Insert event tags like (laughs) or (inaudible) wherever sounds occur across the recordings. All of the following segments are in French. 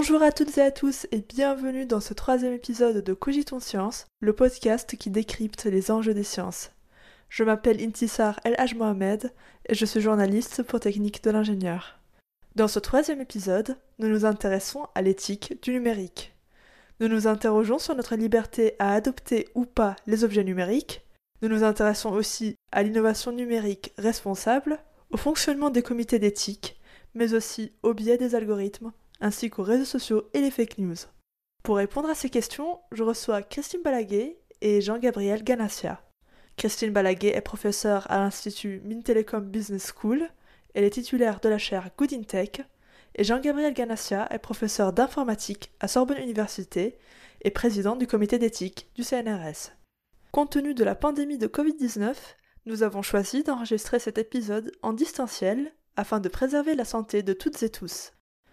Bonjour à toutes et à tous et bienvenue dans ce troisième épisode de Cogitons Science, le podcast qui décrypte les enjeux des sciences. Je m'appelle Intisar El Haj Mohamed et je suis journaliste pour Technique de l'ingénieur. Dans ce troisième épisode, nous nous intéressons à l'éthique du numérique. Nous nous interrogeons sur notre liberté à adopter ou pas les objets numériques. Nous nous intéressons aussi à l'innovation numérique responsable, au fonctionnement des comités d'éthique, mais aussi au biais des algorithmes ainsi qu'aux réseaux sociaux et les fake news. Pour répondre à ces questions, je reçois Christine Balaguet et Jean-Gabriel Ganassia. Christine Balaguet est professeure à l'Institut Mintelecom Business School, elle est titulaire de la chaire Good et Jean-Gabriel Ganassia est professeur d'informatique à Sorbonne Université et président du comité d'éthique du CNRS. Compte tenu de la pandémie de Covid-19, nous avons choisi d'enregistrer cet épisode en distanciel afin de préserver la santé de toutes et tous.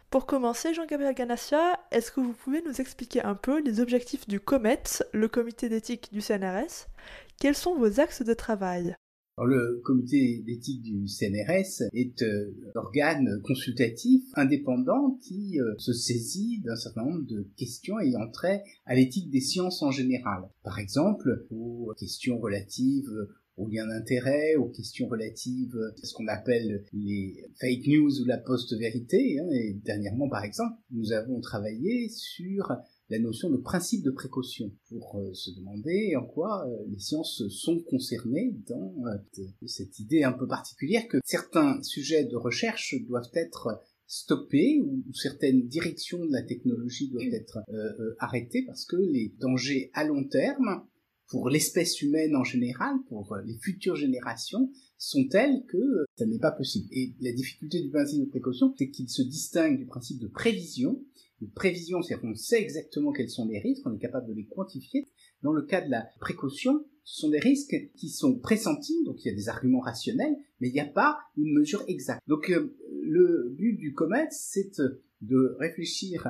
Pour commencer, Jean-Gabriel Ganassia, est-ce que vous pouvez nous expliquer un peu les objectifs du COMET, le comité d'éthique du CNRS Quels sont vos axes de travail? Le comité d'éthique du CNRS est euh, un organe consultatif indépendant qui euh, se saisit d'un certain nombre de questions ayant trait à l'éthique des sciences en général. Par exemple, aux questions relatives aux liens d'intérêt, aux questions relatives à ce qu'on appelle les fake news ou la post-vérité. Hein, et dernièrement, par exemple, nous avons travaillé sur la notion de principe de précaution pour euh, se demander en quoi euh, les sciences sont concernées dans euh, cette idée un peu particulière que certains sujets de recherche doivent être stoppés ou, certaines directions de la technologie doivent être arrêtées parce que les dangers à long terme pour l'espèce humaine en général, pour euh, les futures générations, sont telles que euh, ça n'est pas possible. Et la difficulté du principe de précaution, c'est qu'il se distingue du principe de prévision. Une prévision, c'est qu'on sait exactement quels sont les risques, on est capable de les quantifier. Dans le cas de la précaution, ce sont des risques qui sont pressentis, donc il y a des arguments rationnels, mais il n'y a pas une mesure exacte. Donc euh, le but du COMET, c'est de réfléchir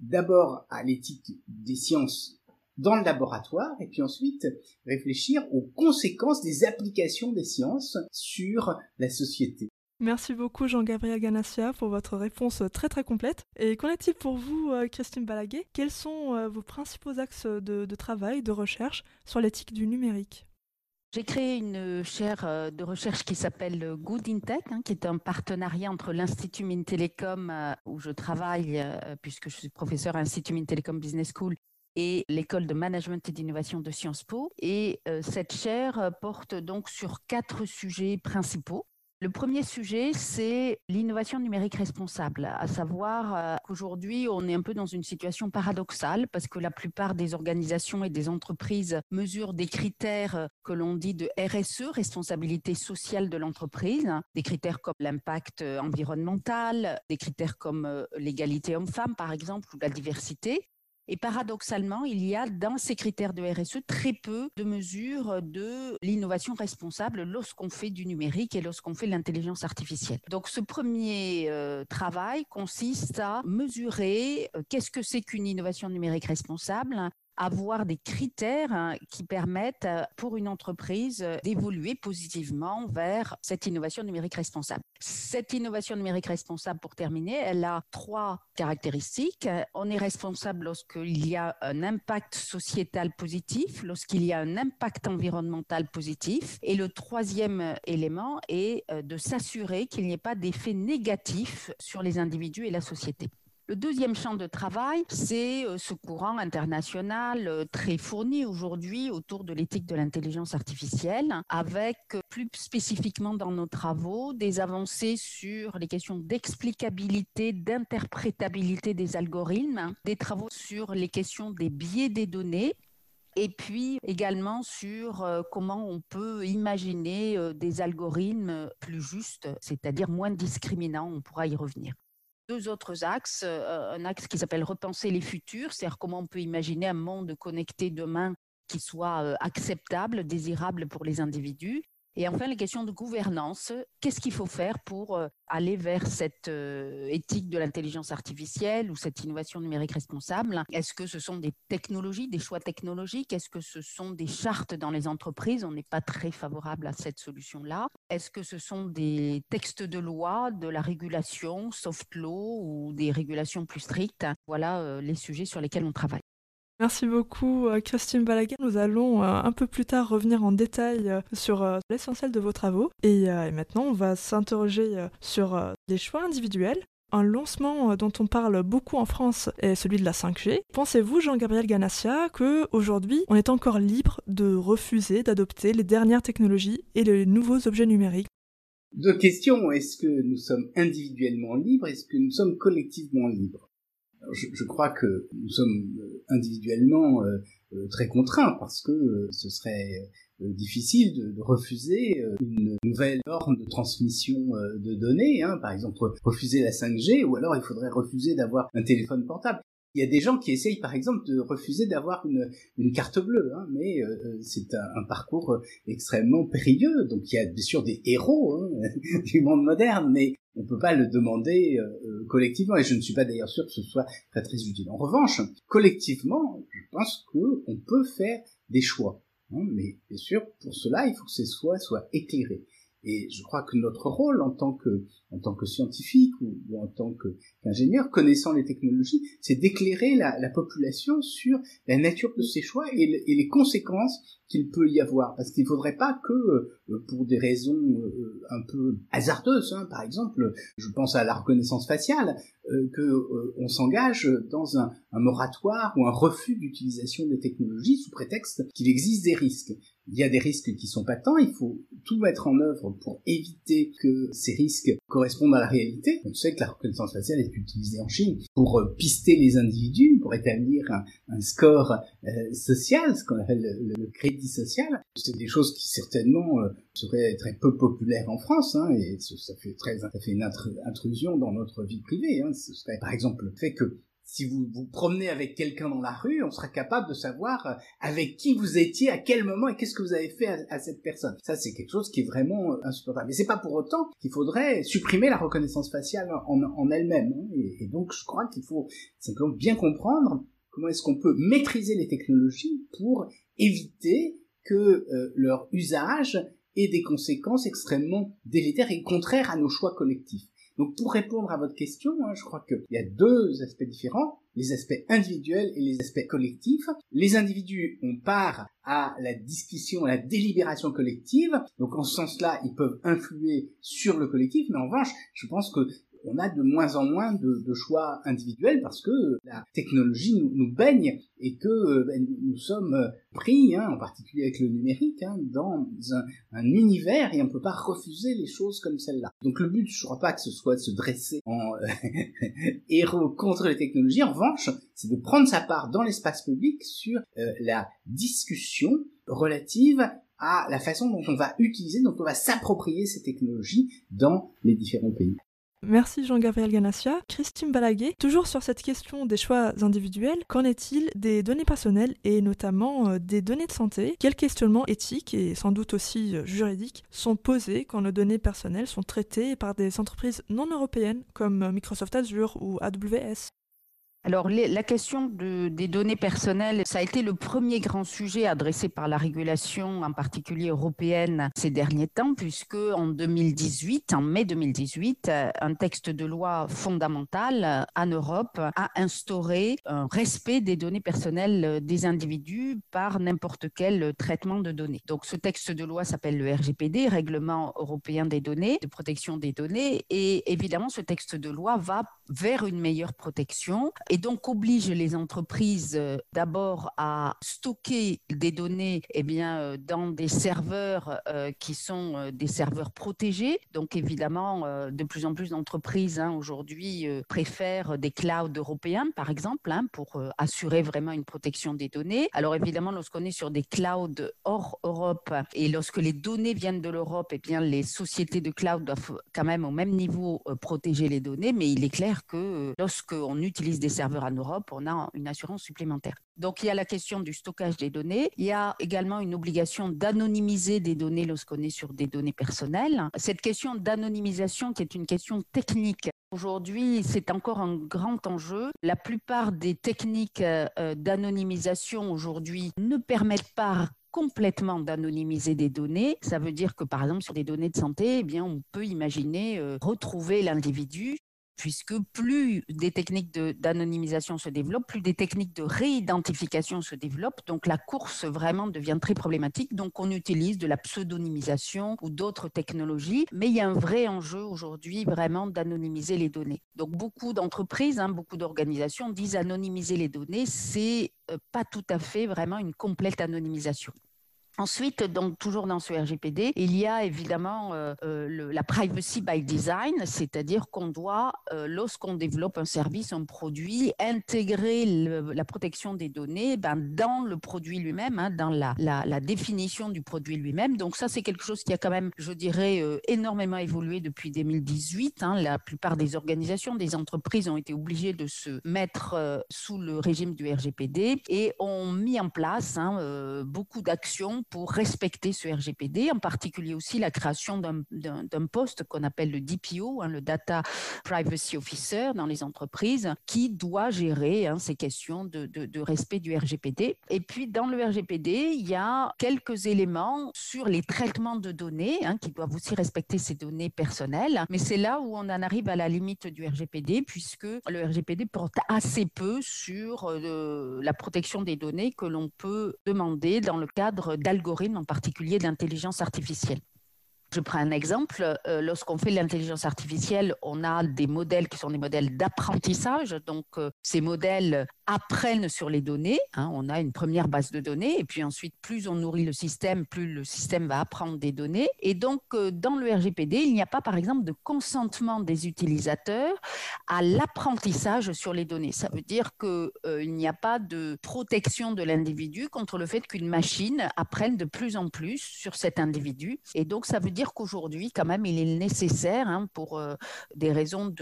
d'abord à l'éthique des sciences dans le laboratoire et puis ensuite réfléchir aux conséquences des applications des sciences sur la société. Merci beaucoup Jean-Gabriel Ganassia pour votre réponse très très complète. Et qu'en est-il pour vous, euh, Christine Balaguet Quels sont euh, vos principaux axes de, travail, de recherche sur l'éthique du numérique? J'ai créé une chaire euh, de recherche qui s'appelle Good in Tech, hein, qui est un partenariat entre l'Institut Mintelecom, où je travaille, puisque je suis professeur à l'Institut Mintelecom Business School, et l'école de management et d'innovation de Sciences Po. Et euh, cette chaire euh, porte donc sur quatre sujets principaux. Le premier sujet, c'est l'innovation numérique responsable, à savoir euh, qu'aujourd'hui, on est un peu dans une situation paradoxale parce que la plupart des organisations et des entreprises mesurent des critères que l'on dit de RSE, responsabilité sociale de l'entreprise, des critères comme l'impact environnemental, des critères comme l'égalité homme-femme, par exemple, ou la diversité. Et paradoxalement, il y a dans ces critères de RSE très peu de mesures de l'innovation responsable lorsqu'on fait du numérique et lorsqu'on fait l'intelligence artificielle. Donc ce premier euh, travail consiste à mesurer euh, qu'est-ce que c'est qu'une innovation numérique responsable, avoir des critères hein, qui permettent euh, pour une entreprise euh, d'évoluer positivement vers cette innovation numérique responsable. Cette innovation numérique responsable, pour terminer, elle a trois caractéristiques. On est responsable lorsqu'il y a un impact sociétal positif, lorsqu'il y a un impact environnemental positif. Et le troisième élément est euh, de s'assurer qu'il n'y ait pas d'effet négatif sur les individus et la société. Le deuxième champ de travail, c'est euh, ce courant international euh, très fourni aujourd'hui autour de l'éthique de l'intelligence artificielle, avec euh, plus spécifiquement dans nos travaux des avancées sur les questions d'explicabilité, d'interprétabilité des algorithmes, des travaux sur les questions des biais des données et puis également sur comment on peut imaginer des algorithmes plus justes, c'est-à-dire moins discriminants, on pourra y revenir deux autres axes. Euh, un axe qui s'appelle repenser les futurs, c'est-à-dire comment on peut imaginer un monde connecté demain qui soit euh, acceptable, désirable pour les individus. Et enfin, les questions de gouvernance. Qu'est-ce qu'il faut faire pour euh, aller vers cette euh, éthique de l'intelligence artificielle ou cette innovation numérique responsable? Est-ce que ce sont des technologies, des choix technologiques? Est-ce que ce sont des chartes dans les entreprises? On n'est pas très favorable à cette solution-là. Est-ce que ce sont des textes de loi, de la régulation, soft law ou des régulations plus strictes? Voilà euh, les sujets sur lesquels on travaille. Merci beaucoup euh, Christine Balaguer. Nous allons euh, un peu plus tard revenir en détail euh, sur l'essentiel de vos travaux. Et, maintenant, on va s'interroger sur des choix individuels. Un lancement dont on parle beaucoup en France est celui de la 5G. Pensez-vous, Jean-Gabriel Ganassia, que aujourd'hui on est encore libre de refuser d'adopter les dernières technologies et les nouveaux objets numériques? Deux questions. Est-ce que nous sommes individuellement libres? Est-ce que nous sommes collectivement libres? Je, crois que nous sommes euh, individuellement euh, euh, très contraints parce que ce serait difficile de, refuser une nouvelle norme de transmission de données, hein, par exemple refuser la 5G, ou alors il faudrait refuser d'avoir un téléphone portable. Il y a des gens qui essayent, par exemple, de refuser d'avoir une, une carte bleue, hein, mais c'est un, parcours extrêmement périlleux. Donc il y a bien sûr des héros hein, (laughs) du monde moderne, mais on peut pas le demander euh, euh, collectivement, et je ne suis pas d'ailleurs sûr que ce soit très très utile. En revanche, collectivement, je pense qu'on peut faire des choix. Hein, mais bien sûr, pour cela, il faut que ces choix soient éclairés. Et je crois que notre rôle en tant que, en tant que scientifique ou, en tant qu'ingénieur connaissant les technologies, c'est d'éclairer la, la, population sur la nature de ces choix et, et les conséquences qu'il peut y avoir, parce qu'il ne faudrait pas que, euh, pour des raisons euh, un peu hasardeuses, hein, par exemple, je pense à la reconnaissance faciale, euh, que on s'engage dans un, un, moratoire ou un refus d'utilisation des technologies sous prétexte qu'il existe des risques. Il y a des risques qui sont patents, il faut tout mettre en œuvre pour éviter que ces risques correspondent à la réalité. On sait que la reconnaissance faciale est utilisée en Chine pour pister les individus, pour établir un, un score social, ce qu'on appelle le, le crédit social. C'est des choses qui certainement euh, seraient très peu populaires en France, hein, et ça fait très, ça fait une intrusion dans notre vie privée. Hein. Ce serait par exemple le fait que si vous vous promenez avec quelqu'un dans la rue, on sera capable de savoir euh, avec qui vous étiez, à quel moment et qu'est-ce que vous avez fait à, cette personne. Ça, c'est quelque chose qui est vraiment euh, insupportable. Mais c'est pas pour autant qu'il faudrait supprimer la reconnaissance faciale en, elle-même. Hein. Et, et, donc, je crois qu'il faut simplement bien comprendre comment est-ce qu'on peut maîtriser les technologies pour éviter que euh, leur usage ait des conséquences extrêmement délétères et contraires à nos choix collectifs. Donc pour répondre à votre question, hein, je crois qu'il y a deux aspects différents, les aspects individuels et les aspects collectifs. Les individus, ont part à la discussion, à la délibération collective, donc en ce sens-là, ils peuvent influer sur le collectif, mais en revanche, je pense que on a de moins en moins de, choix individuels parce que la technologie nous, baigne et que euh, ben, nous sommes pris, hein, en particulier avec le numérique, hein, dans un, univers et on ne peut pas refuser les choses comme celle-là. Donc le but, je ne crois pas que ce soit de se dresser en euh, (laughs) héros contre les technologies. En revanche, c'est de prendre sa part dans l'espace public sur euh, la discussion relative à la façon dont on va utiliser, dont on va s'approprier ces technologies dans les différents pays. Merci Jean-Gabriel Ganassia. Christine Balaguer, toujours sur cette question des choix individuels, qu'en est-il des données personnelles et notamment euh, des données de santé? Quels questionnements éthiques et sans doute aussi euh, juridiques sont posés quand nos données personnelles sont traitées par des entreprises non européennes comme Microsoft Azure ou AWS alors, la question des données personnelles, ça a été le premier grand sujet adressé par la régulation, en particulier européenne, ces derniers temps, puisque en 2018, en mai 2018, un texte de loi fondamental en Europe a instauré un respect des données personnelles des individus par n'importe quel traitement de données. Donc, ce texte de loi s'appelle le RGPD, Règlement européen des données, de protection des données, et évidemment, ce texte de loi va vers une meilleure protection donc oblige les entreprises euh, d'abord à stocker des données eh bien, euh, dans des serveurs euh, qui sont des serveurs protégés. Donc évidemment, de plus en plus d'entreprises hein, aujourd'hui préfèrent des clouds européens, par exemple, hein, pour assurer vraiment une protection des données. Alors évidemment, lorsqu'on est sur des clouds hors Europe et lorsque les données viennent de l'Europe, eh bien les sociétés de cloud doivent quand même au même niveau protéger les données, mais il est clair que lorsqu'on utilise des serveurs en Europe, on a une assurance supplémentaire. Donc il y a la question du stockage des données. Il y a également une obligation d'anonymiser des données lorsqu'on est sur des données personnelles. Cette question d'anonymisation qui est une question technique Aujourd'hui, c'est encore un grand enjeu. La plupart des techniques euh, d'anonymisation aujourd'hui ne permettent pas complètement d'anonymiser des données. Ça veut dire que, par exemple, sur des données de santé, eh bien, on peut imaginer euh, retrouver l'individu puisque plus des techniques d'anonymisation se développent, plus des techniques de réidentification se développent. Donc la course vraiment devient très problématique. Donc on utilise de la pseudonymisation ou d'autres technologies, mais il y a un vrai enjeu aujourd'hui vraiment d'anonymiser les données. Donc beaucoup d'entreprises, hein, beaucoup d'organisations disent anonymiser les données, c'est euh, pas tout à fait vraiment une complète anonymisation. Ensuite, donc toujours dans ce RGPD, il y a évidemment euh, euh, la privacy by design, c'est-à-dire qu'on doit, euh, lorsqu'on développe un service, un produit, intégrer la protection des données ben, dans le produit lui-même, hein, dans la, la, définition du produit lui-même. Donc ça, c'est quelque chose qui a quand même, je dirais, énormément évolué depuis 2018. Hein. La plupart des organisations, des entreprises ont été obligées de se mettre sous le régime du RGPD et ont mis en place hein, beaucoup d'actions pour respecter ce RGPD, en particulier aussi la création d'un poste qu'on appelle le DPO, hein, le Data Privacy Officer dans les entreprises, qui doit gérer hein, ces questions de, respect du RGPD. Et puis dans le RGPD, il y a quelques éléments sur les traitements de données hein, qui doivent aussi respecter ces données personnelles, mais c'est là où on en arrive à la limite du RGPD puisque le RGPD porte assez peu sur euh, la protection des données que l'on peut demander dans le cadre d'algorithmes en particulier d'intelligence artificielle. Je prends un exemple. Euh, lorsqu'on fait l'intelligence artificielle, on a des modèles qui sont des modèles d'apprentissage. Donc, euh, ces modèles apprennent sur les données. Hein. on a une première base de données et puis ensuite, plus on nourrit le système, plus le système va apprendre des données. Et donc, euh, dans le RGPD, il n'y a pas, par exemple, de consentement des utilisateurs à l'apprentissage sur les données. Ça veut dire qu'il n'y a pas de protection de l'individu contre le fait qu'une machine apprenne de plus en plus sur cet individu. Et donc, ça veut dire qu'aujourd'hui, quand même, il est nécessaire, hein, pour euh, des raisons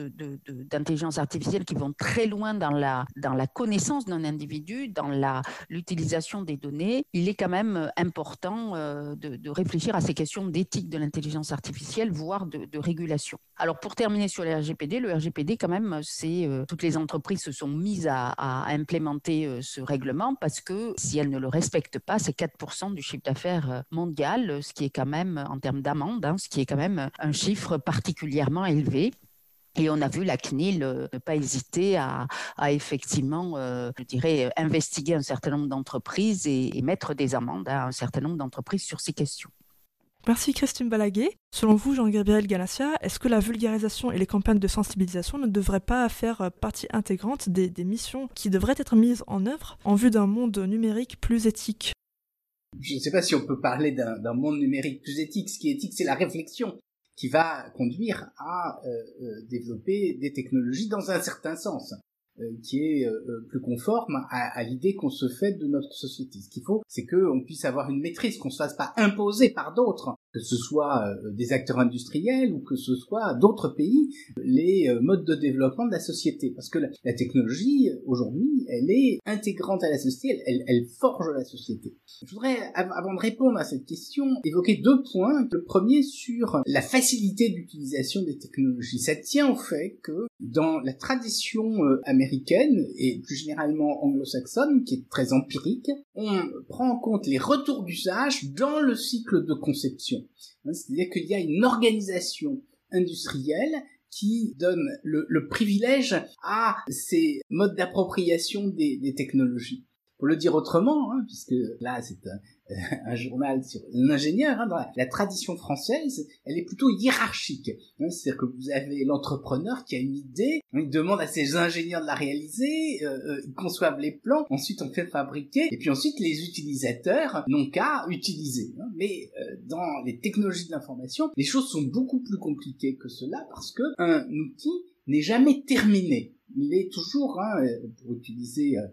d'intelligence artificielle qui vont très loin dans la, connaissance d'un individu, dans l'utilisation des données, il est quand même euh, important euh, de, réfléchir à ces questions d'éthique de l'intelligence artificielle, voire de, régulation. Alors pour terminer sur le RGPD, le RGPD quand même, c'est toutes les entreprises se sont mises à, implémenter ce règlement parce que si elles ne le respectent pas, c'est 4% du chiffre d'affaires mondial, ce qui est quand même en termes d'amende, hein, ce qui est quand même un chiffre particulièrement élevé. Et on a vu la CNIL euh, ne pas hésiter à, effectivement, euh, je dirais, investiguer un certain nombre d'entreprises et, mettre des amendes à un certain nombre d'entreprises sur ces questions. Merci Christine Balaguet. Selon vous, Jean-Gabriel Galassia, est-ce que la vulgarisation et les campagnes de sensibilisation ne devraient pas faire partie intégrante des missions qui devraient être mises en œuvre en vue d'un monde numérique plus éthique? Je ne sais pas si on peut parler d'un monde numérique plus éthique. Ce qui est éthique, c'est la réflexion qui va conduire à euh, euh, développer des technologies dans un certain sens. Euh, qui est plus conforme à, l'idée qu'on se fait de notre société. Ce qu'il faut, c'est qu'on puisse avoir une maîtrise, qu'on se fasse pas imposer par d'autres, que ce soit euh, des acteurs industriels ou que ce soit d'autres pays, les modes de développement de la société. Parce que la, technologie, aujourd'hui, elle est intégrante à la société, elle, elle, forge la société. Je voudrais, avant de répondre à cette question, évoquer deux points. Le premier sur la facilité d'utilisation des technologies. Ça tient au fait que dans la tradition américaine et plus généralement anglo-saxonne, qui est très empirique, on prend en compte les retours d'usage dans le cycle de conception. Hein, c'est-à-dire qu'il y a une organisation industrielle qui donne le, privilège à ces modes d'appropriation des, technologies. Pour le dire autrement, hein, puisque là c'est (laughs) un, journal sur l'ingénieur, hein, dans la, tradition française, elle est plutôt hiérarchique. Hein, C'est-à-dire que vous avez l'entrepreneur qui a une idée, hein, il demande à ses ingénieurs de la réaliser, euh, euh, ils conçoivent les plans, ensuite on fait fabriquer, et puis ensuite les utilisateurs n'ont qu'à utiliser. Hein. Mais euh, dans les technologies de l'information, les choses sont beaucoup plus compliquées que cela parce que un outil n'est jamais terminé. Il est toujours, hein, pour utiliser euh,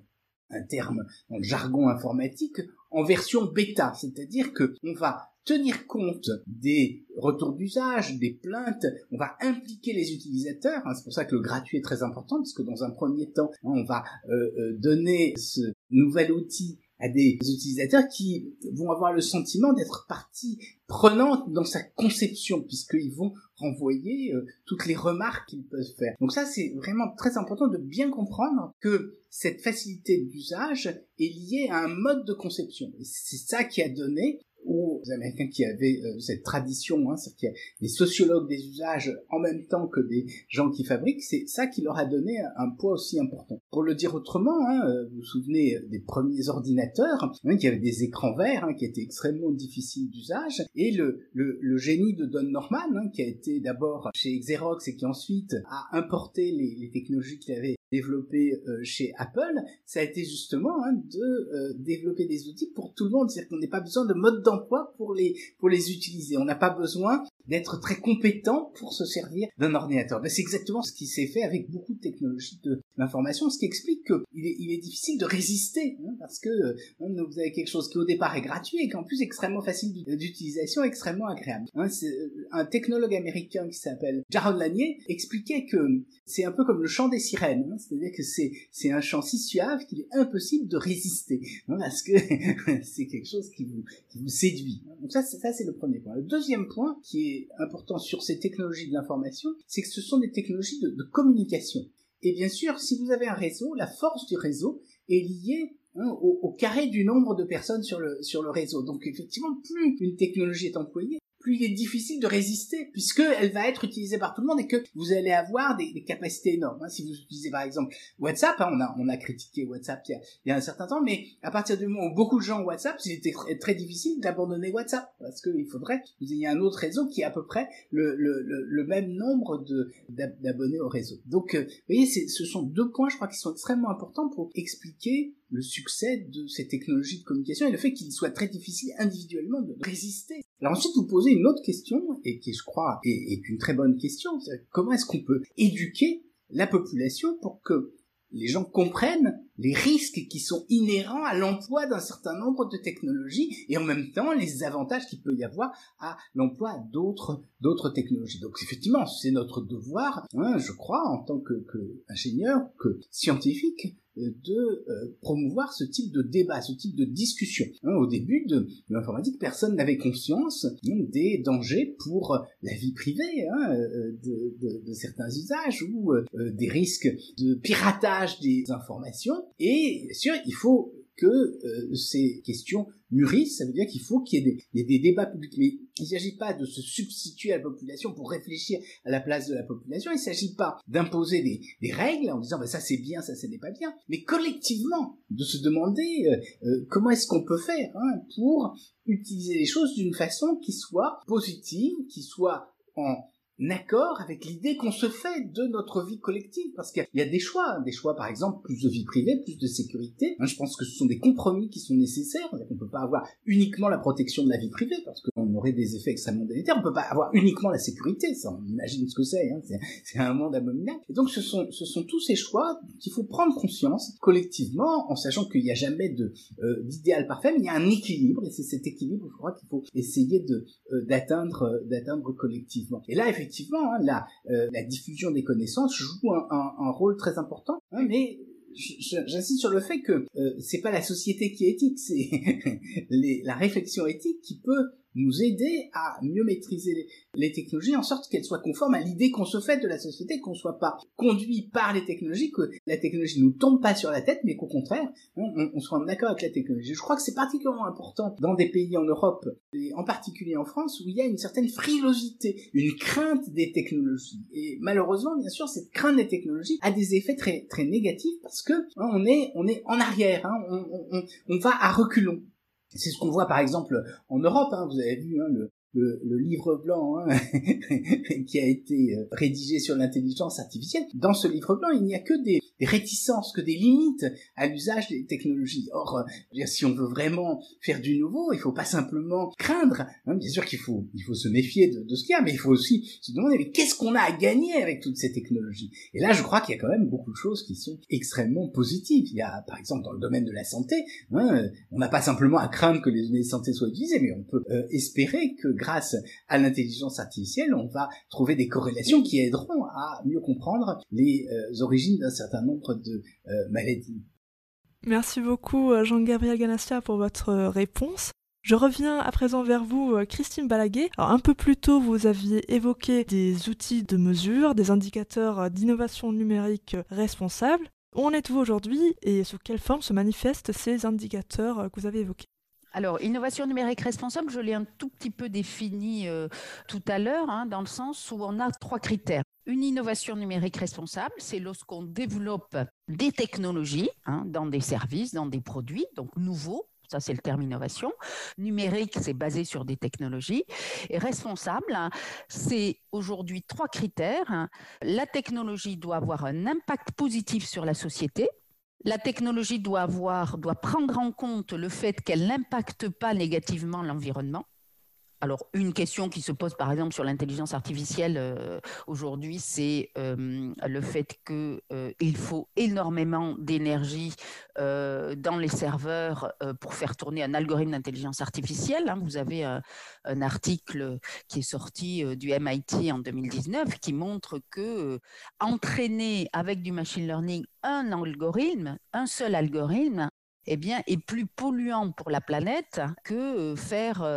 un terme dans le jargon informatique, en version bêta, c'est-à-dire que on va tenir compte des retours d'usage, des plaintes, on va impliquer les utilisateurs, hein. c'est pour ça que le gratuit est très important, parce que dans un premier temps, on va euh, euh, donner ce nouvel outil à des utilisateurs qui vont avoir le sentiment d'être partie prenante dans sa conception, puisqu'ils vont renvoyer euh, toutes les remarques qu'ils peuvent faire. Donc ça, c'est vraiment très important de bien comprendre que cette facilité d'usage est liée à un mode de conception. Et c'est ça qui a donné aux Américains qui avaient euh, cette tradition, hein, c'est-à-dire qu'il y a des sociologues des usages en même temps que des gens qui fabriquent, c'est ça qui leur a donné un poids aussi important. Pour le dire autrement, hein, euh, vous vous souvenez des premiers ordinateurs, hein, qui avaient des écrans verts, hein, qui étaient extrêmement difficiles d'usage, et le, le, le, génie de Don Norman, hein, qui a été d'abord chez Xerox et qui ensuite a importé les, les technologies qu'il avait développé euh, chez Apple, ça a été justement hein, de euh, développer des outils pour tout le monde. C'est-à-dire qu'on n'a pas besoin de mode d'emploi pour les pour les utiliser. On n'a pas besoin d'être très compétent pour se servir d'un ordinateur. Ben, c'est exactement ce qui s'est fait avec beaucoup de technologies de l'information, ce qui explique qu'il est, il est difficile de résister, hein, parce que hein, vous avez quelque chose qui au départ est gratuit et qui en plus est extrêmement facile d'utilisation, extrêmement agréable. Hein, euh, un technologue américain qui s'appelle Jaron Lanier expliquait que c'est un peu comme le chant des sirènes, hein, c'est-à-dire que c'est, un chant si suave qu'il est impossible de résister, hein, parce que (laughs) c'est quelque chose qui vous, qui vous séduit. Donc ça, ça, c'est le premier point. Le deuxième point qui est important sur ces technologies de l'information, c'est que ce sont des technologies de, communication. Et bien sûr, si vous avez un réseau, la force du réseau est liée hein, au, au, carré du nombre de personnes sur le réseau. Donc effectivement, plus une technologie est employée, plus il est difficile de résister, puisque elle va être utilisée par tout le monde et que vous allez avoir des, des capacités énormes. Hein. Si vous utilisez par exemple WhatsApp, hein, on, a, on a critiqué WhatsApp il y, a, il y, a, un certain temps, mais à partir du moment où beaucoup de gens ont WhatsApp, c'était très, très difficile d'abandonner WhatsApp, parce qu'il faudrait que vous ayez un autre réseau qui a à peu près le, le, le, le même nombre d'abonnés au réseau. Donc, euh, vous voyez, ce sont deux points, je crois, qui sont extrêmement importants pour expliquer le succès de ces technologies de communication et le fait qu'il soit très difficile individuellement de résister. Alors ensuite, vous posez une autre question, et qui, je crois, est, une très bonne question. Comment est-ce qu'on peut éduquer la population pour que les gens comprennent les risques qui sont inhérents à l'emploi d'un certain nombre de technologies et en même temps les avantages qu'il peut y avoir à l'emploi d'autres d'autres technologies. Donc effectivement, c'est notre devoir, hein, je crois, en tant que, que ingénieur, que scientifique, de euh, promouvoir ce type de débat, ce type de discussion. Hein, au début de, l'informatique, personne n'avait conscience hein, des dangers pour la vie privée hein, euh, de, de, de, certains usages ou euh, des risques de piratage des informations. Et bien sûr, il faut que euh, ces questions mûrissent, ça veut dire qu'il faut qu'il y, ait des, des débats publics. Mais il ne s'agit pas de se substituer à la population pour réfléchir à la place de la population, il ne s'agit pas d'imposer des, des, règles en disant ben, ça c'est bien, ça ce n'est pas bien, mais collectivement de se demander euh, euh, comment est-ce qu'on peut faire hein, pour utiliser les choses d'une façon qui soit positive, qui soit en accord avec l'idée qu'on se fait de notre vie collective, parce qu'il y a des choix, des choix par exemple plus de vie privée, plus de sécurité. Hein, je pense que ce sont des compromis qui sont nécessaires. On ne peut pas avoir uniquement la protection de la vie privée, parce qu'on aurait des effets extrêmement délétères. On ne peut pas avoir uniquement la sécurité, ça on imagine ce que c'est. Hein. C'est un monde abominable. Et donc ce sont, tous ces choix qu'il faut prendre conscience collectivement, en sachant qu'il n'y a jamais euh, d'idéal parfait, mais il y a un équilibre, et c'est cet équilibre, je crois, qu'il faut essayer euh, d'atteindre euh, d'atteindre collectivement. Et là, effectivement effectivement, hein, la, euh, la, diffusion des connaissances joue un rôle très important, hein, mais j'insiste sur le fait que euh, c'est pas la société qui est éthique, c'est (laughs) la réflexion éthique qui peut nous aider à mieux maîtriser les, technologies en sorte qu'elles soient conformes à l'idée qu'on se fait de la société, qu'on soit pas conduit par les technologies, que la technologie nous tombe pas sur la tête, mais qu'au contraire, on, on, soit en accord avec la technologie. Je crois que c'est particulièrement important dans des pays en Europe, et en particulier en France, où il y a une certaine frilosité, une crainte des technologies. Et malheureusement, bien sûr, cette crainte des technologies a des effets très très négatifs parce que hein, on est on est en arrière, hein, on, on, on va à reculons. C'est ce qu'on voit par exemple en Europe. Hein, vous avez vu hein, le, le, livre blanc hein, (laughs) qui a été euh, rédigé sur l'intelligence artificielle. Dans ce livre blanc, il n'y a que des, des réticences, que des limites à l'usage des technologies. Or, euh, si on veut vraiment faire du nouveau, il faut pas simplement craindre. Hein, bien sûr qu'il faut, il faut se méfier de, de ce qu'il y a, mais il faut aussi se demander mais qu'est-ce qu'on a à gagner avec toutes ces technologies? Et là, je crois qu'il y a quand même beaucoup de choses qui sont extrêmement positives. Il y a, par exemple, dans le domaine de la santé, hein, on n'a pas simplement à craindre que les données de santé soient utilisées, mais on peut euh, espérer que grâce à l'intelligence artificielle, on va trouver des corrélations qui aideront à mieux comprendre les euh, origines d'un certain nombre de euh, maladies. Merci beaucoup Jean-Gabriel Ganassia pour votre réponse. Je reviens à présent vers vous, Christine Balaguet. Alors, un peu plus tôt, vous aviez évoqué des outils de mesure, des indicateurs d'innovation numérique responsables. Où en êtes-vous aujourd'hui et sous quelle forme se manifestent ces indicateurs que vous avez évoqués? Alors, innovation numérique responsable, je l'ai un tout petit peu défini euh, tout à l'heure, hein, dans le sens où on a trois critères. Une innovation numérique responsable, c'est lorsqu'on développe des technologies hein, dans des services, dans des produits, donc nouveaux, ça c'est le terme innovation. Numérique, c'est basé sur des technologies. Et responsable, c'est aujourd'hui trois critères. La technologie doit avoir un impact positif sur la société. La technologie doit avoir, doit prendre en compte le fait qu'elle n'impacte pas négativement l'environnement. Alors, une question qui se pose par exemple sur l'intelligence artificielle euh, aujourd'hui, c'est euh, le fait qu'il euh, faut énormément d'énergie dans les serveurs pour faire tourner un algorithme d'intelligence artificielle. Hein. Vous avez un article qui est sorti du MIT en 2019 qui montre que entraîner avec du machine learning un algorithme, un seul algorithme, eh bien, est plus polluant pour la planète que faire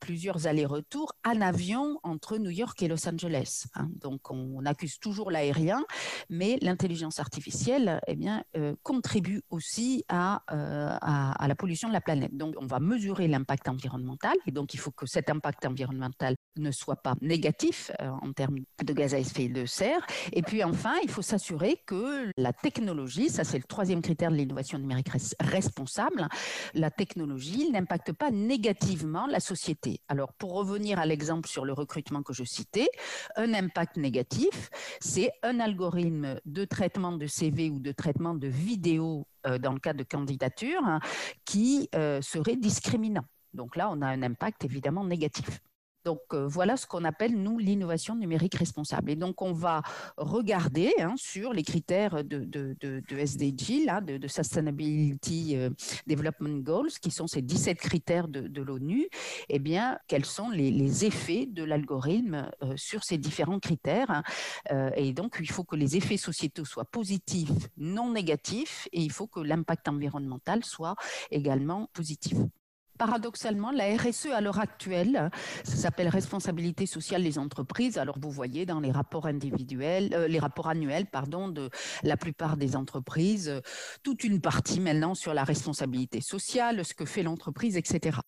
plusieurs allers-retours en avion entre New York et Los Angeles. Hein. Donc, on, accuse toujours l'aérien, mais l'intelligence artificielle, eh bien, contribue aussi à, à, la pollution de la planète. Donc, on va mesurer l'impact environnemental, et donc il faut que cet impact environnemental ne soit pas négatif en termes de gaz à effet de serre. Et puis, enfin, il faut s'assurer que la technologie, ça c'est le troisième critère de l'innovation numérique responsable, la technologie n'impacte pas négativement la société. Alors, pour revenir à l'exemple sur le recrutement que je citais, un impact négatif, c'est un algorithme de traitement de CV ou de traitement de vidéo euh, dans le cas de candidature qui euh, serait discriminant. Donc là, on a un impact évidemment négatif. Donc euh, voilà ce qu'on appelle, nous, l'innovation numérique responsable. Et donc on va regarder hein, sur les critères de, SDG, là, de, Sustainability euh, Development Goals, qui sont ces 17 critères de, l'ONU, eh bien, quels sont les, effets de l'algorithme euh, sur ces différents critères. Hein. et donc il faut que les effets sociétaux soient positifs, non négatifs, et il faut que l'impact environnemental soit également positif paradoxalement, la RSE à l'heure actuelle, ça s'appelle responsabilité sociale des entreprises. Alors vous voyez dans les rapports individuels, euh, les rapports annuels, pardon, de la plupart des entreprises, euh, toute une partie maintenant sur la responsabilité sociale, ce que fait l'entreprise, etc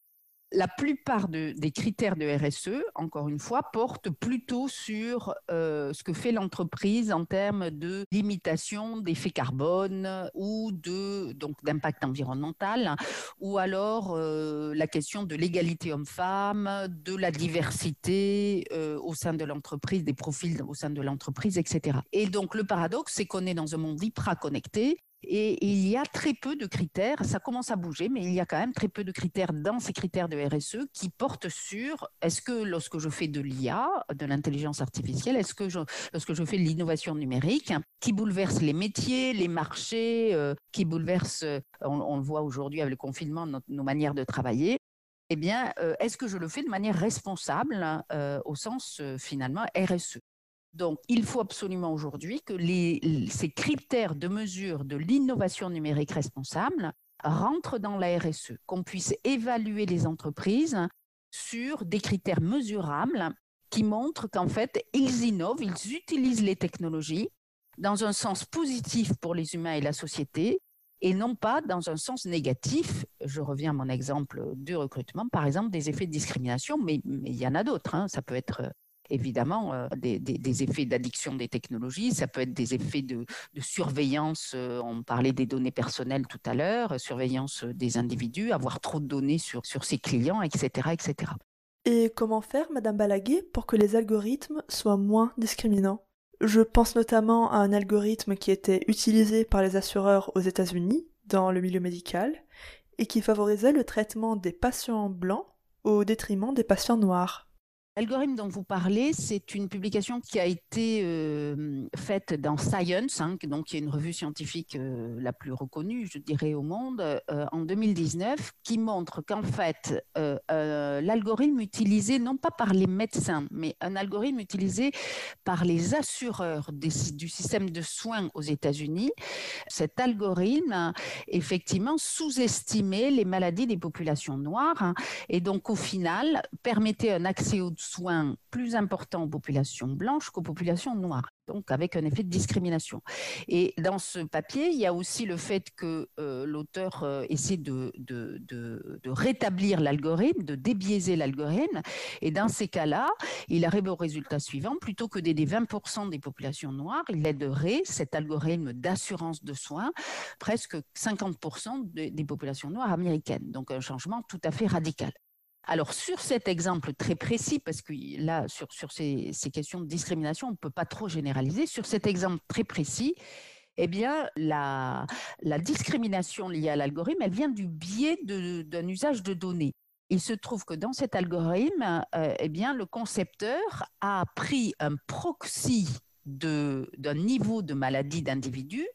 la plupart des critères de RSE, encore une fois, portent plutôt sur euh, ce que fait l'entreprise en termes de limitation d'effets carbone ou de donc d'impact environnemental, ou alors euh, la question de l'égalité homme-femme, de la diversité euh, au sein de l'entreprise, des profils au sein de l'entreprise, etc. Et donc le paradoxe, c'est qu'on est dans un monde hyper connecté et il y a très peu de critères, ça commence à bouger, mais il y a quand même très peu de critères dans ces critères de RSE qui portent sur est-ce que lorsque je fais de l'IA, de l'intelligence artificielle, est-ce que je, lorsque je fais de l'innovation numérique, qui bouleverse les métiers, les marchés, euh, qui bouleverse, euh, on, le voit aujourd'hui avec le confinement, nos manières de travailler, eh bien, euh, est-ce que je le fais de manière responsable au sens finalement RSE donc, il faut absolument aujourd'hui que ces critères de mesure de l'innovation numérique responsable rentrent dans la RSE, qu'on puisse évaluer les entreprises sur des critères mesurables qui montrent qu'en fait, ils innovent, ils utilisent les technologies dans un sens positif pour les humains et la société, et non pas dans un sens négatif. Je reviens à mon exemple du recrutement, par exemple, des effets de discrimination, mais, il y en a d'autres. Hein. Ça peut être évidemment euh, des, effets d'addiction des technologies, ça peut être des effets de, surveillance, euh, on parlait des données personnelles tout à l'heure, surveillance des individus, avoir trop de données sur, sur ses clients, etc., etc. Et comment faire, Madame Balaguer, pour que les algorithmes soient moins discriminants? Je pense notamment à un algorithme qui était utilisé par les assureurs aux États-Unis dans le milieu médical et qui favorisait le traitement des patients blancs au détriment des patients noirs. L'algorithme dont vous parlez, c'est une publication qui a été euh, faite dans Science, hein, donc qui est une revue scientifique euh, la plus reconnue, je dirais, au monde, euh, en 2019, qui montre qu'en fait, l'algorithme utilisé non pas par les médecins, mais un algorithme utilisé par les assureurs du système de soins aux États-Unis, cet algorithme effectivement sous-estimait les maladies des populations noires hein, et donc au final permettait un accès aux soins plus importants aux populations blanches qu'aux populations noires, donc avec un effet de discrimination. Et dans ce papier, il y a aussi le fait que euh, l'auteur euh, essaie de, de, de, rétablir l'algorithme, de débiaiser l'algorithme, et dans ces cas-là, il arrive au résultat suivant, plutôt que d'aider 20% des populations noires, il aiderait cet algorithme d'assurance de soins presque 50% des populations noires américaines. Donc un changement tout à fait radical. Alors sur cet exemple très précis, parce que là, sur, ces, questions de discrimination, on ne peut pas trop généraliser, sur cet exemple très précis, eh bien, la, discrimination liée à l'algorithme, elle vient du biais d'un usage de données. Il se trouve que dans cet algorithme, euh, eh bien, le concepteur a pris un proxy d'un niveau de maladie d'individu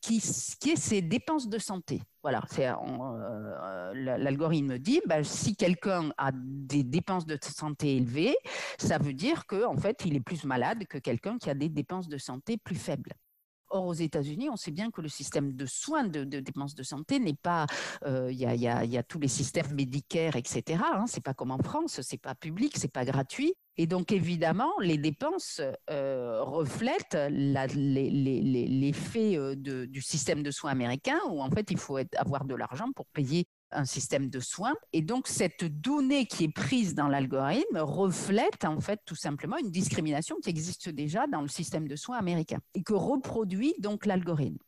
qui, est ses dépenses de santé. Voilà, euh, l'algorithme dit bah, si quelqu'un a des dépenses de santé élevées, ça veut dire qu'en en fait, il est plus malade que quelqu'un qui a des dépenses de santé plus faibles. Or, aux États-Unis, on sait bien que le système de soins de, dépenses de santé n'est pas. Euh, il y, a, tous les systèmes médicaires, etc. Hein, c'est pas comme en France, c'est pas public, c'est pas gratuit. Et donc, évidemment, les dépenses euh, reflètent l'effet euh, du système de soins américain, où en fait, il faut avoir de l'argent pour payer un système de soins. Et donc, cette donnée qui est prise dans l'algorithme reflète en fait tout simplement une discrimination qui existe déjà dans le système de soins américain et que reproduit donc l'algorithme.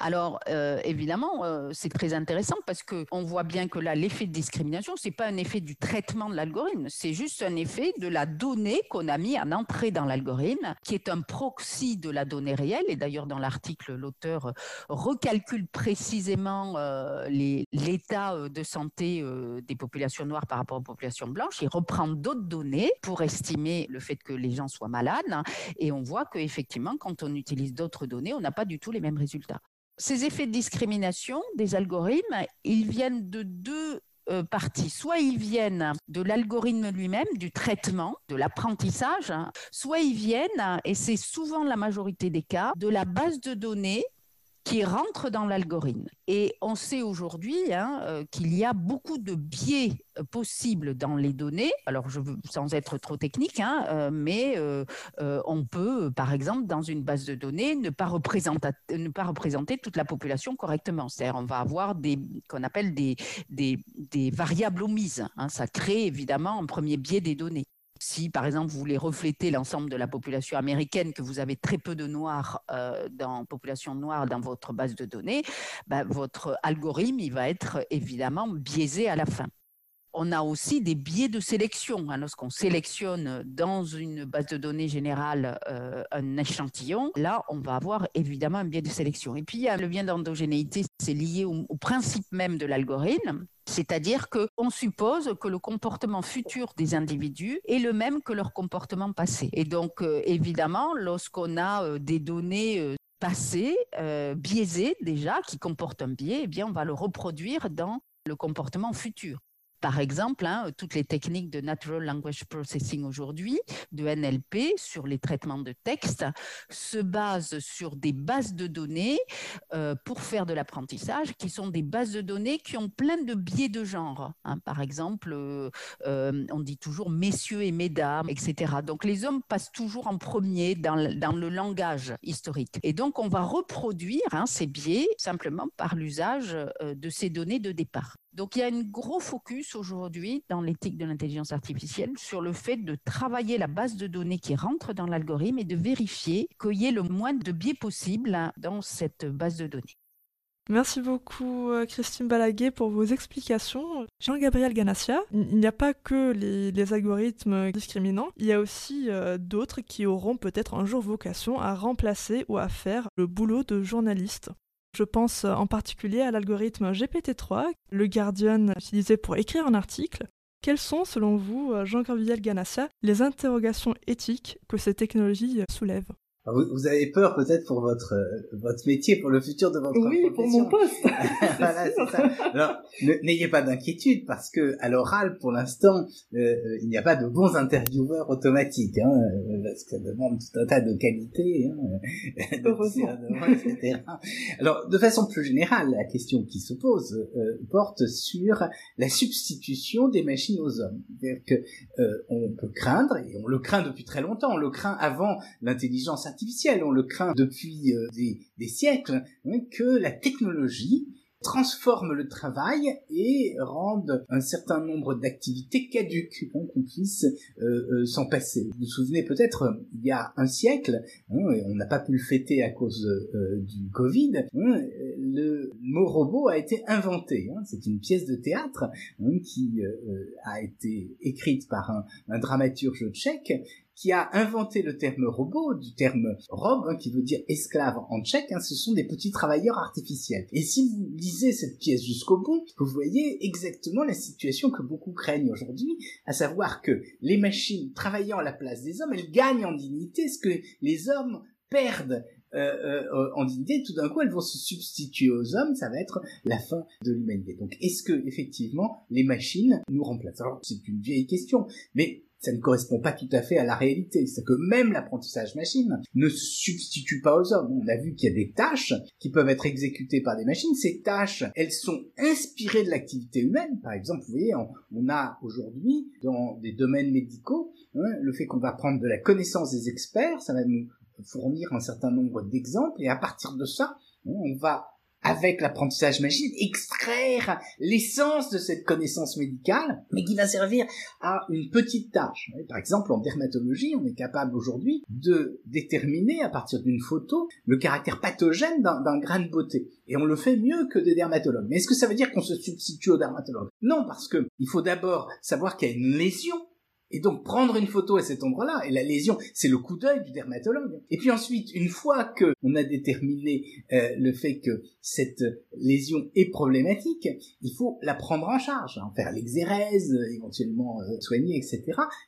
Alors euh, évidemment, euh, c'est très intéressant parce qu'on voit bien que là, l'effet de discrimination, c'est pas un effet du traitement de l'algorithme, c'est juste un effet de la donnée qu'on a mis en entrée dans l'algorithme, qui est un proxy de la donnée réelle. Et d'ailleurs, dans l'article, l'auteur recalcule précisément euh, l'état de santé des populations noires par rapport aux populations blanches. Il reprend d'autres données pour estimer le fait que les gens soient malades. et on voit qu'effectivement, quand on utilise d'autres données, on n'a pas du tout les mêmes résultats. Ces effets de discrimination des algorithmes, ils viennent de deux euh, parties. Soit ils viennent de l'algorithme lui-même, du traitement, de l'apprentissage, hein. soit ils viennent, et c'est souvent la majorité des cas, de la base de données qui rentre dans l'algorithme. Et on sait aujourd'hui hein, euh, qu'il y a beaucoup de biais euh, possibles dans les données. Alors, je veux, sans être trop technique, hein, euh, mais on peut, par exemple, dans une base de données, ne pas représenter, toute la population correctement. C'est-à-dire, on va avoir des qu'on appelle des, variables omises. Hein. Ça crée évidemment un premier biais des données. Si, par exemple, vous voulez refléter l'ensemble de la population américaine, que vous avez très peu de noirs euh, dans population noire dans votre base de données, bah, votre algorithme, il va être évidemment biaisé à la fin. On a aussi des biais de sélection. Hein. Lorsqu'on sélectionne dans une base de données générale euh, un échantillon, là, on va avoir évidemment un biais de sélection. Et puis, le biais d'endogénéité, c'est lié au, principe même de l'algorithme. C'est-à-dire qu'on suppose que le comportement futur des individus est le même que leur comportement passé. Et donc, euh, évidemment, lorsqu'on a euh, des données passées, biaisées déjà, qui comportent un biais, eh bien, on va le reproduire dans le comportement futur. Par exemple, hein, toutes les techniques de Natural Language Processing aujourd'hui, de NLP, sur les traitements de texte, se basent sur des bases de données euh, pour faire de l'apprentissage, qui sont des bases de données qui ont plein de biais de genre. Hein. Par exemple, euh, euh, on dit toujours messieurs et mesdames, etc. Donc les hommes passent toujours en premier dans le, langage historique. Et donc on va reproduire hein, ces biais simplement par l'usage de ces données de départ. Donc il y a un gros focus aujourd'hui dans l'éthique de l'intelligence artificielle sur le fait de travailler la base de données qui rentre dans l'algorithme et de vérifier qu'il y ait le moins de biais possible dans cette base de données. Merci beaucoup euh, Christine Balaguet pour vos explications. Jean-Gabriel Ganassia, il n'y a pas que les, algorithmes discriminants, il y a aussi euh, d'autres qui auront peut-être un jour vocation à remplacer ou à faire le boulot de journaliste. Je pense en particulier à l'algorithme GPT-3, le Guardian utilisé pour écrire un article. Quelles sont, selon vous, euh, Jean-Gabriel Ganassia, les interrogations éthiques que ces technologies soulèvent? Vous, avez peur peut-être pour votre euh, votre métier, pour le futur de votre oui, pour mon poste. (laughs) (laughs) voilà, c'est ça. Alors, n'ayez pas d'inquiétude parce que à l'oral, pour l'instant, euh, euh, il n'y a pas de bons intervieweurs automatiques, hein, parce que ça demande tout un tas de qualités, hein, (laughs) de etc. Alors, de façon plus générale, la question qui se pose porte sur la substitution des machines aux hommes. C'est-à-dire que on peut craindre, et on le craint depuis très longtemps, on le craint avant l'intelligence on le craint depuis euh, des, siècles, hein, que la technologie transforme le travail et rende un certain nombre d'activités caduques, hein, qu'on puisse euh, euh, s'en passer. Vous vous souvenez peut-être, il y a un siècle, hein, et on n'a pas pu le fêter à cause du Covid, le mot robot a été inventé. C'est une pièce de théâtre qui a été écrite par un dramaturge tchèque qui a inventé le terme robot, du terme robe, hein, qui veut dire esclave en tchèque, hein, ce sont des petits travailleurs artificiels. Et si vous lisez cette pièce jusqu'au bout, vous voyez exactement la situation que beaucoup craignent aujourd'hui, à savoir que les machines travaillant à la place des hommes, elles gagnent en dignité, ce que les hommes perdent euh, euh, en dignité, tout d'un coup, elles vont se substituer aux hommes, ça va être la fin de l'humanité. Donc, est-ce que effectivement les machines nous remplacent? Alors, c'est une vieille question, mais ça ne correspond pas tout à fait à la réalité. C'est que même l'apprentissage machine ne se substitue pas aux hommes. On a vu qu'il y a des tâches qui peuvent être exécutées par des machines. Ces tâches, elles sont inspirées de l'activité humaine. Par exemple, vous voyez, on, a aujourd'hui dans des domaines médicaux hein, le fait qu'on va prendre de la connaissance des experts, ça va nous fournir un certain nombre d'exemples et à partir de ça, hein, on va avec l'apprentissage machine, extraire l'essence de cette connaissance médicale, mais qui va servir à une petite tâche. Par exemple, en dermatologie, on est capable aujourd'hui de déterminer à partir d'une photo le caractère pathogène d'un grain de beauté. Et on le fait mieux que des dermatologues. Mais est-ce que ça veut dire qu'on se substitue aux dermatologues Non, parce que il faut d'abord savoir qu'il y a une lésion et donc prendre une photo à cet endroit-là, et la lésion, c'est le coup d'œil du dermatologue. Et puis ensuite, une fois que on a déterminé euh, le fait que cette lésion est problématique, il faut la prendre en charge, hein, faire l'exérèse, éventuellement euh, soigner, etc.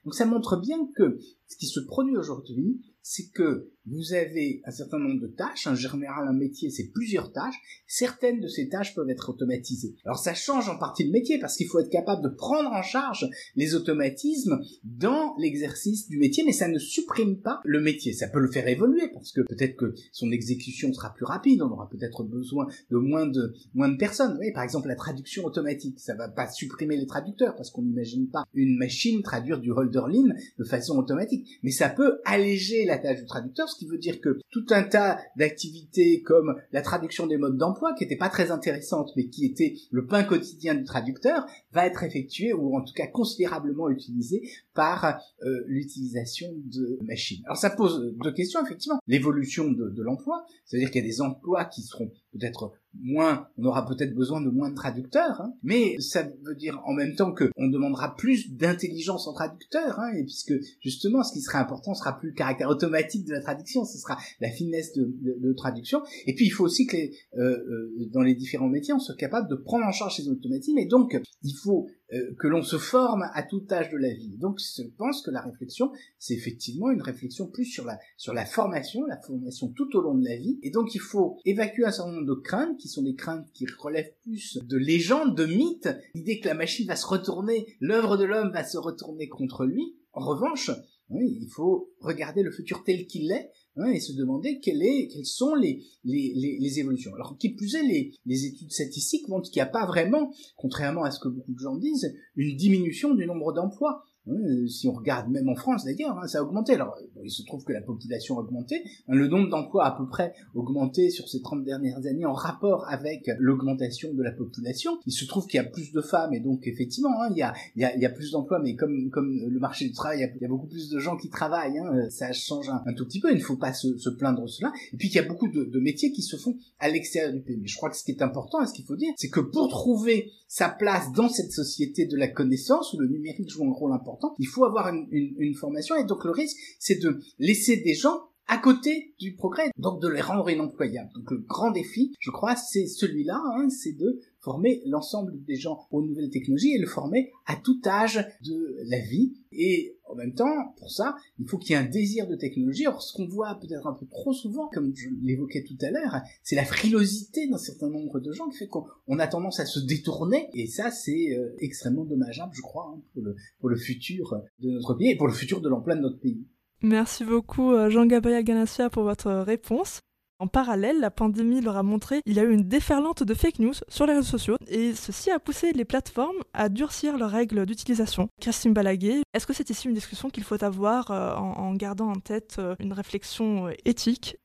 Donc ça montre bien que ce qui se produit aujourd'hui, c'est que vous avez un certain nombre de tâches. En général, un métier, c'est plusieurs tâches. Certaines de ces tâches peuvent être automatisées. Alors ça change en partie le métier parce qu'il faut être capable de prendre en charge les automatismes dans l'exercice du métier, mais ça ne supprime pas le métier. Ça peut le faire évoluer parce que peut-être que son exécution sera plus rapide. On aura peut-être besoin de moins de moins de personnes. Oui, par exemple, la traduction automatique, ça va pas supprimer les traducteurs parce qu'on n'imagine pas une machine traduire du Holderlin de façon automatique, mais ça peut alléger la du traducteur ce qui veut dire que tout un tas d'activités comme la traduction des modes d'emploi, qui n'était pas très intéressante, mais qui était le pain quotidien du traducteur, va être effectué ou en tout cas considérablement utilisé par euh, l'utilisation de machines. Alors ça pose deux questions, effectivement. L'évolution de l'emploi, c'est-à-dire qu'il y a des emplois qui seront peut-être moins, on aura peut-être besoin de moins de traducteurs, hein, mais ça veut dire en même temps que on demandera plus d'intelligence en traducteur, hein, et puisque justement ce qui sera important sera plus le caractère automatique de la traduction, ce sera la finesse de, de, traduction, et puis il faut aussi que les, euh, euh, dans les différents métiers on soit capable de prendre en charge ces automatismes, et donc il faut euh, que l'on se forme à tout âge de la vie. Donc je pense que la réflexion, c'est effectivement une réflexion plus sur la sur la formation, la formation tout au long de la vie, et donc il faut évacuer un certain nombre de craintes qui sont des craintes qui relèvent plus de légendes, de mythes, l'idée que la machine va se retourner, l'œuvre de l'homme va se retourner contre lui. En revanche, il faut regarder le futur tel qu'il est hein, et se demander quelles sont les, les, les, évolutions. Alors, qui plus est, les, les études statistiques montrent qu'il n'y a pas vraiment, contrairement à ce que beaucoup de gens disent, une diminution du nombre d'emplois. Hein, si on regarde même en France d'ailleurs, hein, ça a augmenté. Alors il se trouve que la population a augmenté, hein, le nombre d'emplois a à peu près augmenté sur ces 30 dernières années en rapport avec l'augmentation de la population. Il se trouve qu'il y a plus de femmes et donc effectivement il, y a, il, y a, il y a plus d'emplois, mais comme, comme le marché du travail, il y a, beaucoup plus de gens qui travaillent, ça change un, tout petit peu, il ne faut pas se, se plaindre de cela. Et puis il y a beaucoup de, de métiers qui se font à l'extérieur du pays. Mais je crois que ce qui est important et ce qu'il faut dire, c'est que pour trouver sa place dans cette société de la connaissance où le numérique joue un rôle important, il faut avoir une, formation et donc le risque, c'est de laisser des gens à côté du progrès, donc de les rendre inemployables. Donc le grand défi, je crois, c'est celui-là, hein, c'est de former l'ensemble des gens aux nouvelles technologies et le former à tout âge de la vie. Et en même temps, pour ça, il faut qu'il y ait un désir de technologie. Or, ce qu'on voit peut-être un peu trop souvent, comme je l'évoquais tout à l'heure, c'est la frilosité d'un certain nombre de gens qui fait qu'on a tendance à se détourner. Et ça, c'est euh, extrêmement dommageable, je crois, hein, pour, le, pour le futur de notre pays et pour le futur de l'emploi de notre pays. Merci beaucoup euh, Jean-Gabriel Ganassia pour votre réponse. En parallèle, la pandémie leur a montré qu'il y a eu une déferlante de fake news sur les réseaux sociaux et ceci a poussé les plateformes à durcir leurs règles d'utilisation. Christine Balaguer, est-ce que c'est ici une discussion qu'il faut avoir euh, en, gardant en tête euh, une réflexion éthique?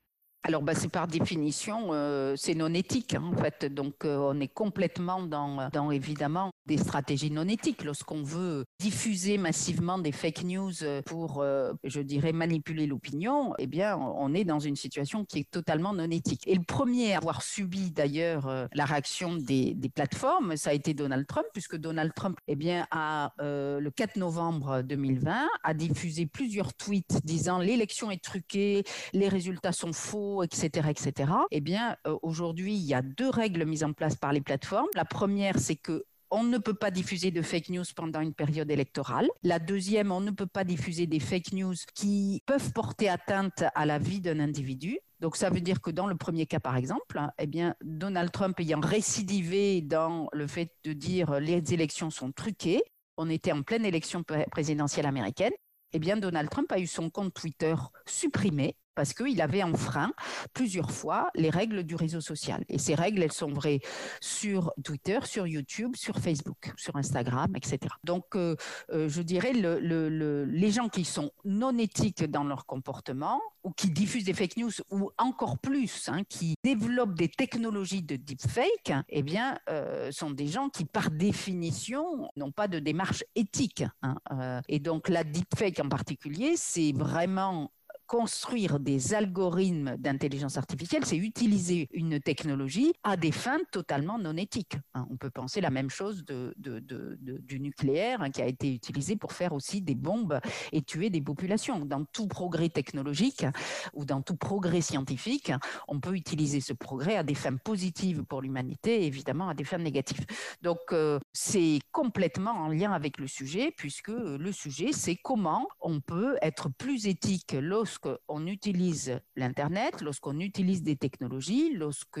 Alors, bah, c'est par définition, c'est non éthique hein, en fait. Donc, on est complètement dans, évidemment des stratégies non éthiques. Lorsqu'on veut diffuser massivement des fake news pour, euh, je dirais, manipuler l'opinion, eh bien, on est dans une situation qui est totalement non éthique. Et le premier à avoir subi d'ailleurs euh, la réaction des, plateformes, ça a été Donald Trump, puisque Donald Trump, eh bien, a, euh, le 4 novembre 2020, a diffusé plusieurs tweets disant l'élection est truquée, les résultats sont faux, etc., etc. Eh bien, aujourd'hui, il y a deux règles mises en place par les plateformes. La première, c'est que on ne peut pas diffuser de fake news pendant une période électorale. La deuxième, on ne peut pas diffuser des fake news qui peuvent porter atteinte à la vie d'un individu. Donc ça veut dire que dans le premier cas, par exemple, eh bien, Donald Trump ayant récidivé dans le fait de dire les élections sont truquées, on était en pleine élection présidentielle américaine, eh bien, Donald Trump a eu son compte Twitter supprimé parce qu'il avait enfreint plusieurs fois les règles du réseau social. Et ces règles, elles sont vraies sur Twitter, sur YouTube, sur Facebook, sur Instagram, etc. Donc, euh, euh, je dirais, le, les gens qui sont non éthiques dans leur comportement, ou qui diffusent des fake news, ou encore plus, hein, qui développent des technologies de deepfake, eh bien, euh, sont des gens qui, par définition, n'ont pas de démarche éthique. Hein. et donc, la deepfake en particulier, c'est vraiment construire des algorithmes d'intelligence artificielle, c'est utiliser une technologie à des fins totalement non éthiques. Hein. On peut penser la même chose du nucléaire hein, qui a été utilisé pour faire aussi des bombes et tuer des populations. Dans tout progrès technologique ou dans tout progrès scientifique, on peut utiliser ce progrès à des fins positives pour l'humanité et évidemment à des fins négatives. Donc euh, c'est complètement en lien avec le sujet puisque le sujet c'est comment on peut être plus éthique lorsque lorsqu'on utilise l'Internet, lorsqu'on utilise des technologies, lorsque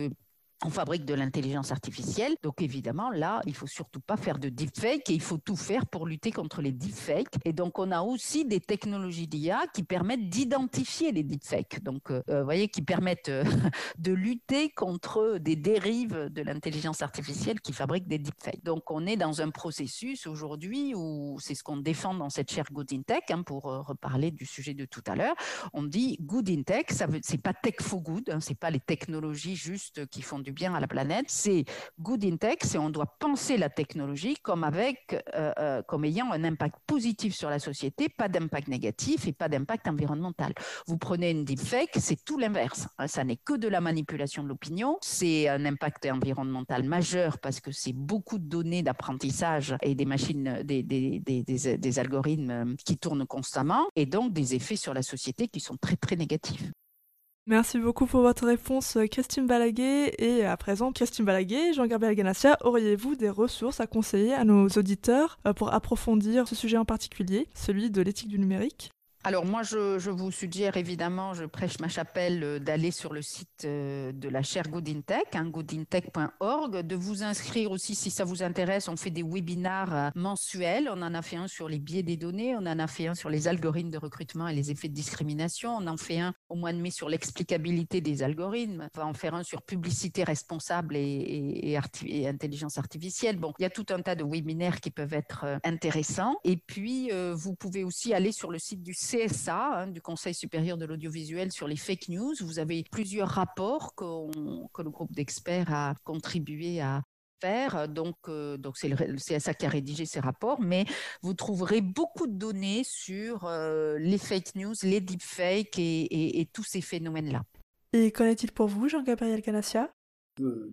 on fabrique de l'intelligence artificielle. Donc évidemment, là, il faut surtout pas faire de deepfake et il faut tout faire pour lutter contre les deepfakes. Et donc on a aussi des technologies d'IA qui permettent d'identifier les deepfakes. Donc euh, vous voyez, qui permettent euh, (laughs) de lutter contre des dérives de l'intelligence artificielle qui fabriquent des deepfakes. Donc on est dans un processus aujourd'hui où c'est ce qu'on défend dans cette chaire Good in Tech, hein, pour euh, reparler du sujet de tout à l'heure. On dit Good in Tech, ça c'est pas tech for good, hein, c'est pas les technologies juste qui font du bien à la planète, c'est good in tech, c'est on doit penser la technologie comme avec, euh, euh, comme ayant un impact positif sur la société, pas d'impact négatif et pas d'impact environnemental. Vous prenez une deepfake, c'est tout l'inverse. Hein. ça n'est que de la manipulation de l'opinion, c'est un impact environnemental majeur parce que c'est beaucoup de données d'apprentissage et des machines, des, des, des, des algorithmes qui tournent constamment et donc des effets sur la société qui sont très très négatifs. Merci beaucoup pour votre réponse, Christine Balaguer. Et à présent, Christine Balaguer, Jean-Gabriel Ganassia, auriez-vous des ressources à conseiller à nos auditeurs euh, pour approfondir ce sujet en particulier, celui de l'éthique du numérique? Alors moi, je, vous suggère évidemment, je prêche ma chapelle, euh, d'aller sur le site euh, de la chaire Goodintech, hein, goodintech.org, de vous inscrire aussi si ça vous intéresse. On fait des webinars euh, mensuels. On en a fait un sur les biais des données, on en a fait un sur les algorithmes de recrutement et les effets de discrimination. On en fait un au mois de mai sur l'explicabilité des algorithmes. On va en faire un sur publicité responsable et, intelligence artificielle. Bon, il y a tout un tas de webinaires qui peuvent être intéressants. Et puis, vous pouvez aussi aller sur le site du CSA, hein, du Conseil supérieur de l'audiovisuel sur les fake news. Vous avez plusieurs rapports que le groupe d'experts a contribué à faire. Donc, euh, donc c'est le, CSA qui a rédigé ces rapports, mais vous trouverez beaucoup de données sur euh, les fake news, les deepfakes et, et tous ces phénomènes-là. Et qu'en est-il pour vous, Jean-Gabriel Canassia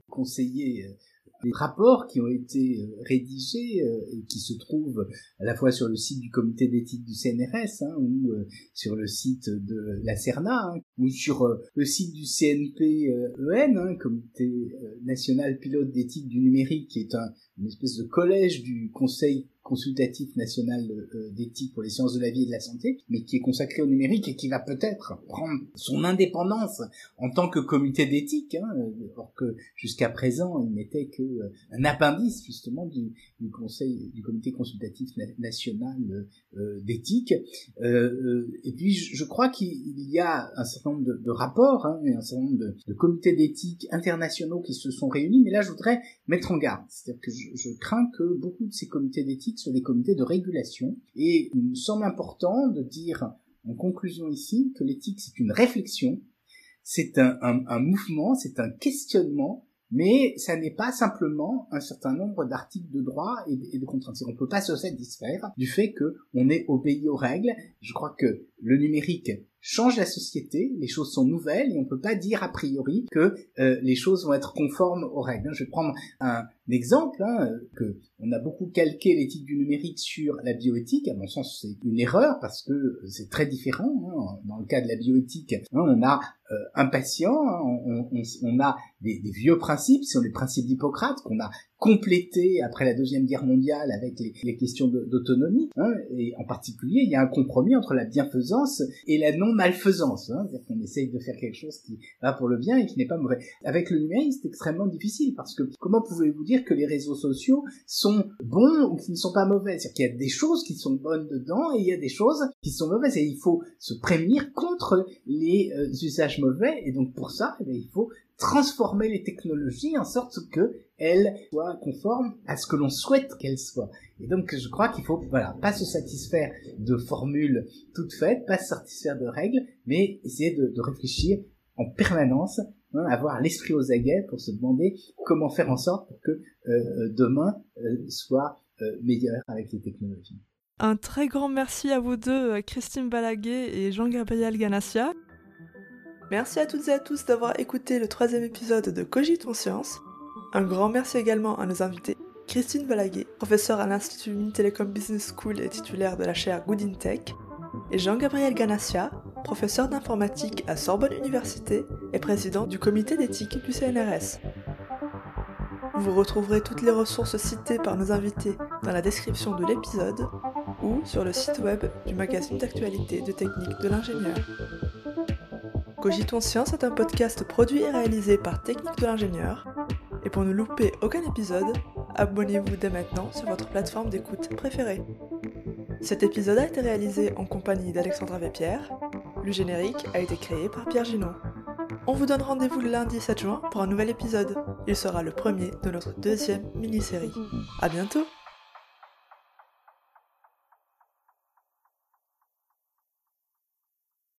conseiller des rapports qui ont été euh, rédigés euh, et qui se trouvent à la fois sur le site du comité d'éthique du CNRS hein, ou euh, sur le site de la CERNA hein, ou sur le site du CNP-EN, hein, comité national pilote d'éthique du numérique, qui est un, une espèce de collège du Conseil consultatif national euh, d'éthique pour les sciences de la vie et de la santé, mais qui est consacré au numérique et qui va peut-être prendre son indépendance en tant que comité d'éthique, hein, alors que jusqu'à présent il n'était que euh, un appendice justement du, conseil du comité consultatif national euh, d'éthique. et puis je, crois qu'il y a un certain nombre de, de rapports hein, et un certain nombre de, de comités d'éthique internationaux qui se sont réunis, mais là je voudrais mettre en garde, c'est-à-dire que je, je crains que beaucoup de ces comités d'éthique sur les comités de régulation. Et il me semble important de dire en conclusion ici que l'éthique c'est une réflexion, c'est un, mouvement, c'est un questionnement, mais ça n'est pas simplement un certain nombre d'articles de droit et de, contraintes. On ne peut pas se satisfaire du fait que on est obéi aux règles. Je crois que le numérique change la société, les choses sont nouvelles et on peut pas dire a priori que euh, les choses vont être conformes aux règles. Je vais prendre un exemple hein, que on a beaucoup calqué l'éthique du numérique sur la bioéthique. À mon sens, c'est une erreur parce que c'est très différent. Hein. Dans le cas de la bioéthique, hein, on a euh, un patient, on, on, on, a des, vieux principes, ce sont les principes d'Hippocrate qu'on a complété après la deuxième guerre mondiale avec les, les questions d'autonomie. et en particulier, il y a un compromis entre la bienfaisance et la non malfaisance. Hein, C'est-à-dire qu'on essaye de faire quelque chose qui va pour le bien et qui n'est pas mauvais. Avec le numérique, c'est extrêmement difficile parce que comment pouvez-vous dire que les réseaux sociaux sont bons ou qu'ils ne sont pas mauvais. C'est-à-dire qu'il y a des choses qui sont bonnes dedans et il y a des choses qui sont mauvaises. Et il faut se prémunir contre les euh, usages mauvais. Et donc pour ça, eh il faut transformer les technologies en sorte que elles soient conformes à ce que l'on souhaite qu'elles soient. Et donc je crois qu'il faut voilà pas se satisfaire de formules toutes faites, pas se satisfaire de règles, mais essayer de réfléchir en permanence, hein, avoir l'esprit aux aguets pour se demander comment faire en sorte pour que euh, demain euh, soit euh, meilleur avec les technologies. Un très grand merci à vous deux, Christine Balaguet et Jean-Gabriel Ganassia. Merci à toutes et à tous d'avoir écouté le troisième épisode de Cogitons Science. Un grand merci également à nos invités Christine Balaguet, professeure à l'Institut Telecom Business School et titulaire de la chaire Good in Tech, et Jean-Gabriel Ganassia, professeur d'informatique à Sorbonne Université et président du comité d'éthique du CNRS. Vous retrouverez toutes les ressources citées par nos invités dans la description de l'épisode ou sur le site web du magazine d'actualité de technique de l'ingénieur. Cogitons Science est un podcast produit et réalisé par Technique de l'ingénieur. Et pour ne louper aucun épisode, abonnez-vous dès maintenant sur votre plateforme d'écoute préférée. Cet épisode a été réalisé en compagnie d'Alexandra Vépierre. Le générique a été créé par Pierre Ginot. On vous donne rendez-vous lundi 7 juin pour un nouvel épisode. Il sera le premier de notre deuxième mini-série. A bientôt